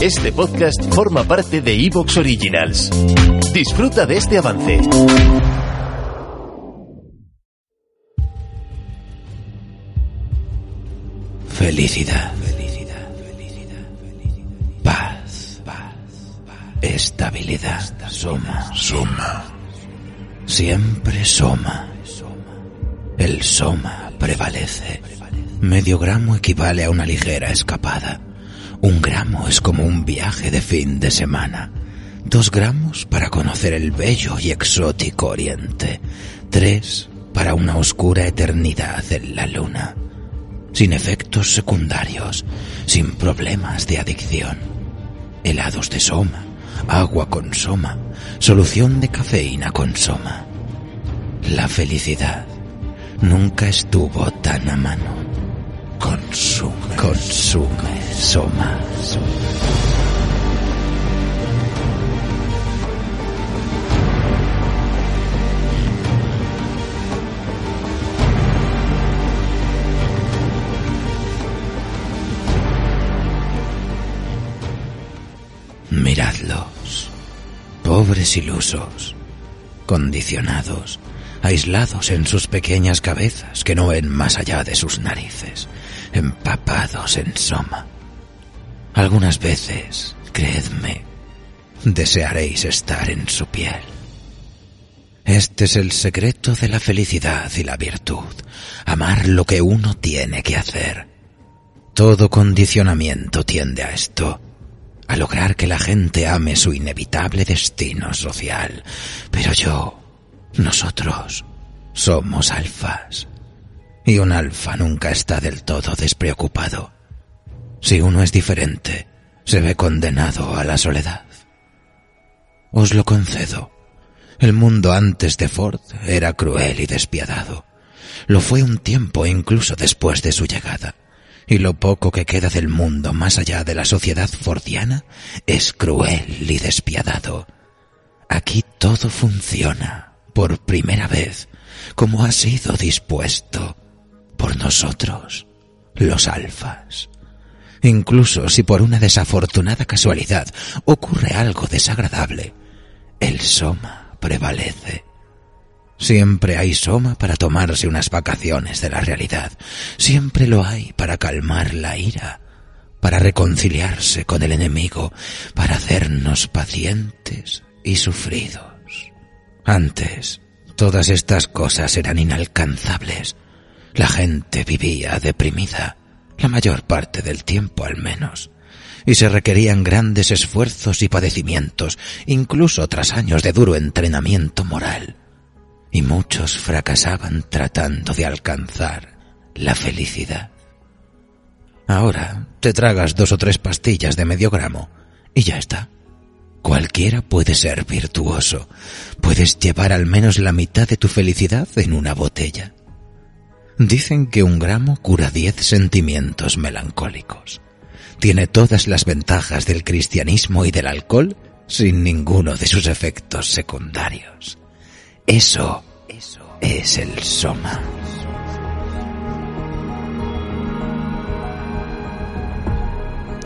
Este podcast forma parte de Evox Originals. Disfruta de este avance. Felicidad. Paz. Estabilidad. Soma. Soma. Siempre soma. El soma prevalece. Medio gramo equivale a una ligera escapada. Un gramo es como un viaje de fin de semana. Dos gramos para conocer el bello y exótico oriente. Tres para una oscura eternidad en la luna. Sin efectos secundarios, sin problemas de adicción. Helados de soma, agua con soma, solución de cafeína con soma. La felicidad nunca estuvo tan a mano. Consume. Consume. Soma. Miradlos, pobres ilusos, condicionados, aislados en sus pequeñas cabezas que no ven más allá de sus narices, empapados en soma. Algunas veces, creedme, desearéis estar en su piel. Este es el secreto de la felicidad y la virtud, amar lo que uno tiene que hacer. Todo condicionamiento tiende a esto, a lograr que la gente ame su inevitable destino social. Pero yo, nosotros, somos alfas. Y un alfa nunca está del todo despreocupado. Si uno es diferente, se ve condenado a la soledad. Os lo concedo. El mundo antes de Ford era cruel y despiadado. Lo fue un tiempo incluso después de su llegada. Y lo poco que queda del mundo más allá de la sociedad fordiana es cruel y despiadado. Aquí todo funciona, por primera vez, como ha sido dispuesto por nosotros, los alfas. Incluso si por una desafortunada casualidad ocurre algo desagradable, el soma prevalece. Siempre hay soma para tomarse unas vacaciones de la realidad. Siempre lo hay para calmar la ira, para reconciliarse con el enemigo, para hacernos pacientes y sufridos. Antes, todas estas cosas eran inalcanzables. La gente vivía deprimida, la mayor parte del tiempo al menos, y se requerían grandes esfuerzos y padecimientos, incluso tras años de duro entrenamiento moral y muchos fracasaban tratando de alcanzar la felicidad. Ahora te tragas dos o tres pastillas de medio gramo y ya está. Cualquiera puede ser virtuoso. Puedes llevar al menos la mitad de tu felicidad en una botella. Dicen que un gramo cura diez sentimientos melancólicos. Tiene todas las ventajas del cristianismo y del alcohol sin ninguno de sus efectos secundarios. Eso, es el soma.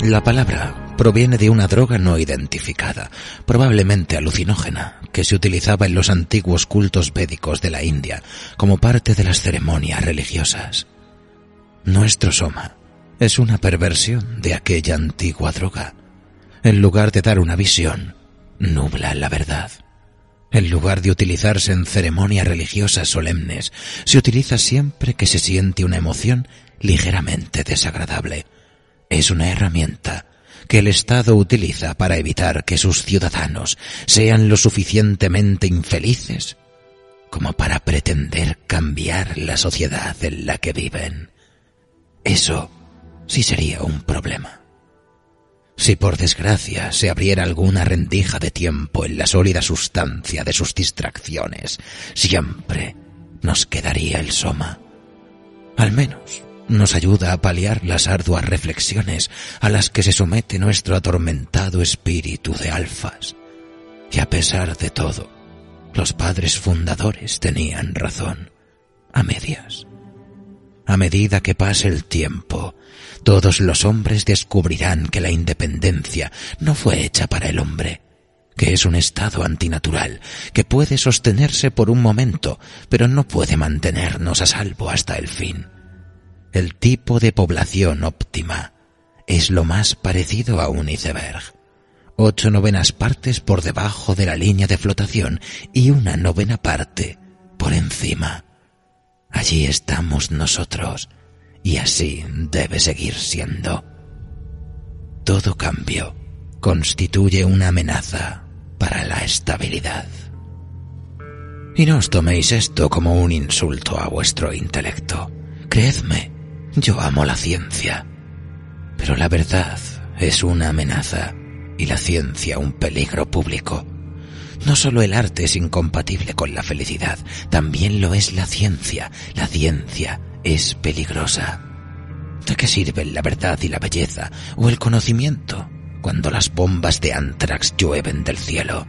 La palabra proviene de una droga no identificada, probablemente alucinógena, que se utilizaba en los antiguos cultos védicos de la India como parte de las ceremonias religiosas. Nuestro soma es una perversión de aquella antigua droga. En lugar de dar una visión, nubla la verdad. En lugar de utilizarse en ceremonias religiosas solemnes, se utiliza siempre que se siente una emoción ligeramente desagradable. Es una herramienta que el Estado utiliza para evitar que sus ciudadanos sean lo suficientemente infelices como para pretender cambiar la sociedad en la que viven. Eso sí sería un problema. Si por desgracia se abriera alguna rendija de tiempo en la sólida sustancia de sus distracciones, siempre nos quedaría el soma. Al menos nos ayuda a paliar las arduas reflexiones a las que se somete nuestro atormentado espíritu de alfas. Y a pesar de todo, los padres fundadores tenían razón, a medias. A medida que pase el tiempo, todos los hombres descubrirán que la independencia no fue hecha para el hombre, que es un estado antinatural, que puede sostenerse por un momento, pero no puede mantenernos a salvo hasta el fin. El tipo de población óptima es lo más parecido a un iceberg. Ocho novenas partes por debajo de la línea de flotación y una novena parte por encima. Allí estamos nosotros, y así debe seguir siendo. Todo cambio constituye una amenaza para la estabilidad. Y no os toméis esto como un insulto a vuestro intelecto. Creedme, yo amo la ciencia. Pero la verdad es una amenaza y la ciencia un peligro público. No solo el arte es incompatible con la felicidad, también lo es la ciencia. La ciencia es peligrosa. ¿De qué sirven la verdad y la belleza o el conocimiento cuando las bombas de antrax llueven del cielo?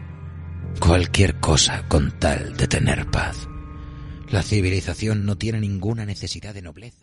Cualquier cosa con tal de tener paz. La civilización no tiene ninguna necesidad de nobleza.